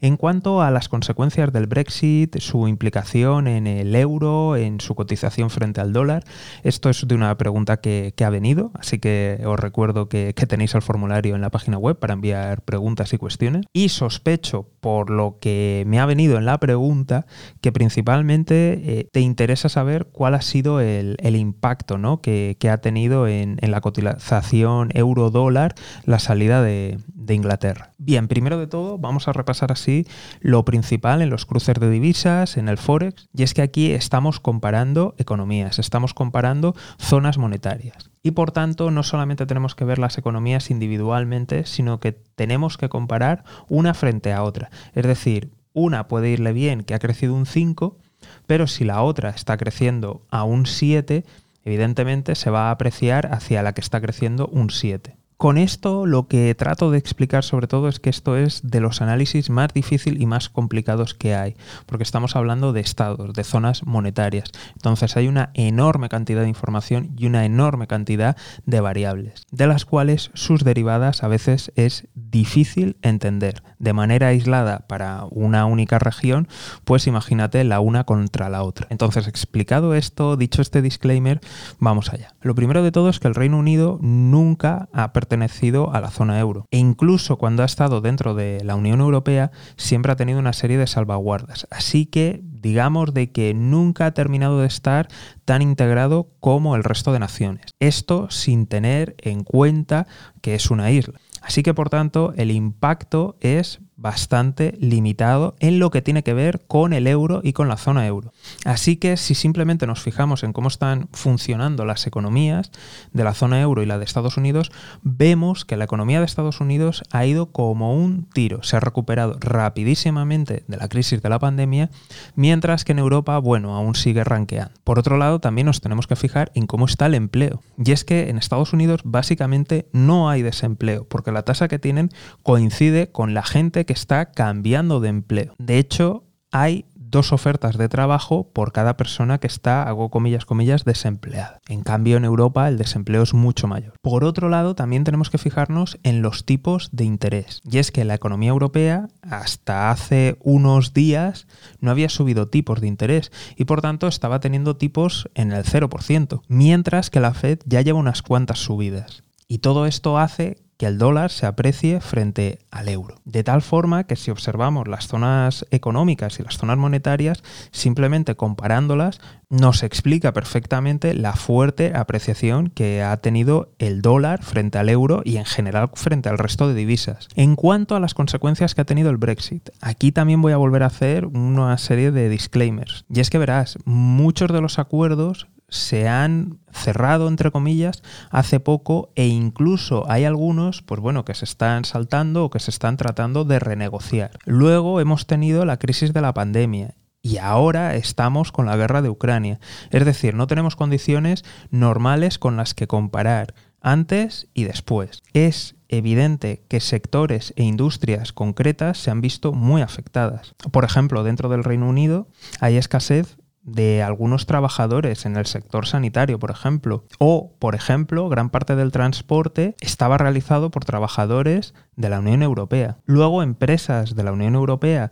En cuanto a las consecuencias del Brexit, su implicación en el euro, en su cotización frente al dólar, esto es de una pregunta que, ha venido, así que os recuerdo que, tenéis el formulario en la página web para enviar preguntas y cuestiones. Y sospecho, por lo que me ha venido en la pregunta, que principalmente eh, te interesa saber cuál ha sido el, impacto ¿no? que, ha tenido en, la cotización euro-dólar la salida de, de Inglaterra. Bien, primero de todo vamos a repasar así lo principal en los cruces de divisas, en el forex, y es que aquí estamos comparando economías, estamos comparando zonas monetarias. Y por tanto, no solamente tenemos que ver las economías individualmente, sino que tenemos que comparar una frente a otra. Es decir, una puede irle bien que ha crecido un 5, pero si la otra está creciendo a un 7, evidentemente se va a apreciar hacia la que está creciendo un 7. Con esto lo que trato de explicar sobre todo es que esto es de los análisis más difícil y más complicados que hay, porque estamos hablando de estados, de zonas monetarias. Entonces hay una enorme cantidad de información y una enorme cantidad de variables, de las cuales sus derivadas a veces es difícil entender. De manera aislada para una única región, pues imagínate la una contra la otra. Entonces, explicado esto, dicho este disclaimer, vamos allá. Lo primero de todo es que el Reino Unido nunca ha pertenecido a la zona euro. E incluso cuando ha estado dentro de la Unión Europea, siempre ha tenido una serie de salvaguardas. Así que digamos de que nunca ha terminado de estar tan integrado como el resto de naciones. Esto sin tener en cuenta que es una isla. Así que por tanto el impacto es bastante limitado en lo que tiene que ver con el euro y con la zona euro. Así que si simplemente nos fijamos en cómo están funcionando las economías de la zona euro y la de Estados Unidos, vemos que la economía de Estados Unidos ha ido como un tiro, se ha recuperado rapidísimamente de la crisis de la pandemia, mientras que en Europa, bueno, aún sigue ranqueando. Por otro lado, también nos tenemos que fijar en cómo está el empleo. Y es que en Estados Unidos básicamente no hay desempleo, porque la tasa que tienen coincide con la gente que está cambiando de empleo. De hecho, hay dos ofertas de trabajo por cada persona que está, hago comillas, comillas, desempleada. En cambio, en Europa el desempleo es mucho mayor. Por otro lado, también tenemos que fijarnos en los tipos de interés. Y es que la economía europea, hasta hace unos días, no había subido tipos de interés y por tanto estaba teniendo tipos en el 0%, mientras que la Fed ya lleva unas cuantas subidas. Y todo esto hace que el dólar se aprecie frente al euro. De tal forma que si observamos las zonas económicas y las zonas monetarias, simplemente comparándolas, nos explica perfectamente la fuerte apreciación que ha tenido el dólar frente al euro y en general frente al resto de divisas. En cuanto a las consecuencias que ha tenido el Brexit, aquí también voy a volver a hacer una serie de disclaimers. Y es que verás, muchos de los acuerdos se han cerrado, entre comillas, hace poco e incluso hay algunos, pues bueno, que se están saltando o que se están tratando de renegociar. Luego hemos tenido la crisis de la pandemia y ahora estamos con la guerra de Ucrania. Es decir, no tenemos condiciones normales con las que comparar antes y después. Es evidente que sectores e industrias concretas se han visto muy afectadas. Por ejemplo, dentro del Reino Unido hay escasez de algunos trabajadores en el sector sanitario, por ejemplo. O, por ejemplo, gran parte del transporte estaba realizado por trabajadores de la Unión Europea. Luego, empresas de la Unión Europea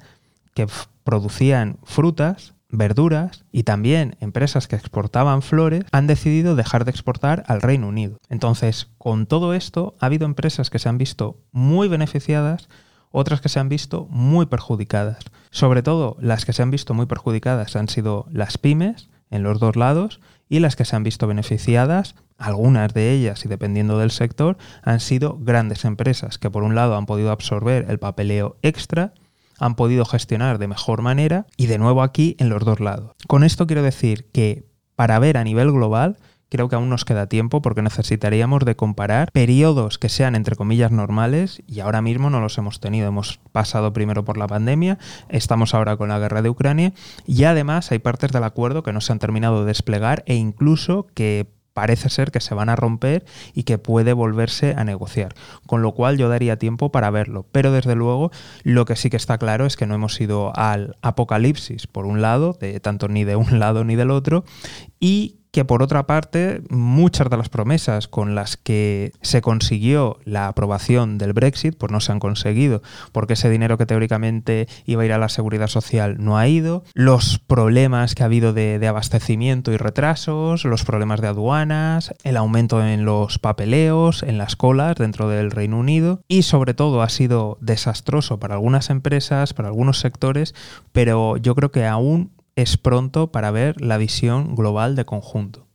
que producían frutas, verduras y también empresas que exportaban flores han decidido dejar de exportar al Reino Unido. Entonces, con todo esto, ha habido empresas que se han visto muy beneficiadas otras que se han visto muy perjudicadas. Sobre todo las que se han visto muy perjudicadas han sido las pymes en los dos lados y las que se han visto beneficiadas, algunas de ellas y dependiendo del sector, han sido grandes empresas que por un lado han podido absorber el papeleo extra, han podido gestionar de mejor manera y de nuevo aquí en los dos lados. Con esto quiero decir que para ver a nivel global creo que aún nos queda tiempo porque necesitaríamos de comparar periodos que sean entre comillas normales y ahora mismo no los hemos tenido. Hemos pasado primero por la pandemia, estamos ahora con la guerra de Ucrania y además hay partes del acuerdo que no se han terminado de desplegar e incluso que parece ser que se van a romper y que puede volverse a negociar. Con lo cual yo daría tiempo para verlo. Pero desde luego lo que sí que está claro es que no hemos ido al apocalipsis, por un lado, de tanto ni de un lado ni del otro, y que por otra parte muchas de las promesas con las que se consiguió la aprobación del Brexit pues no se han conseguido porque ese dinero que teóricamente iba a ir a la seguridad social no ha ido, los problemas que ha habido de, de abastecimiento y retrasos, los problemas de aduanas, el aumento en los papeleos, en las colas dentro del Reino Unido y sobre todo ha sido desastroso para algunas empresas, para algunos sectores, pero yo creo que aún es pronto para ver la visión global de conjunto.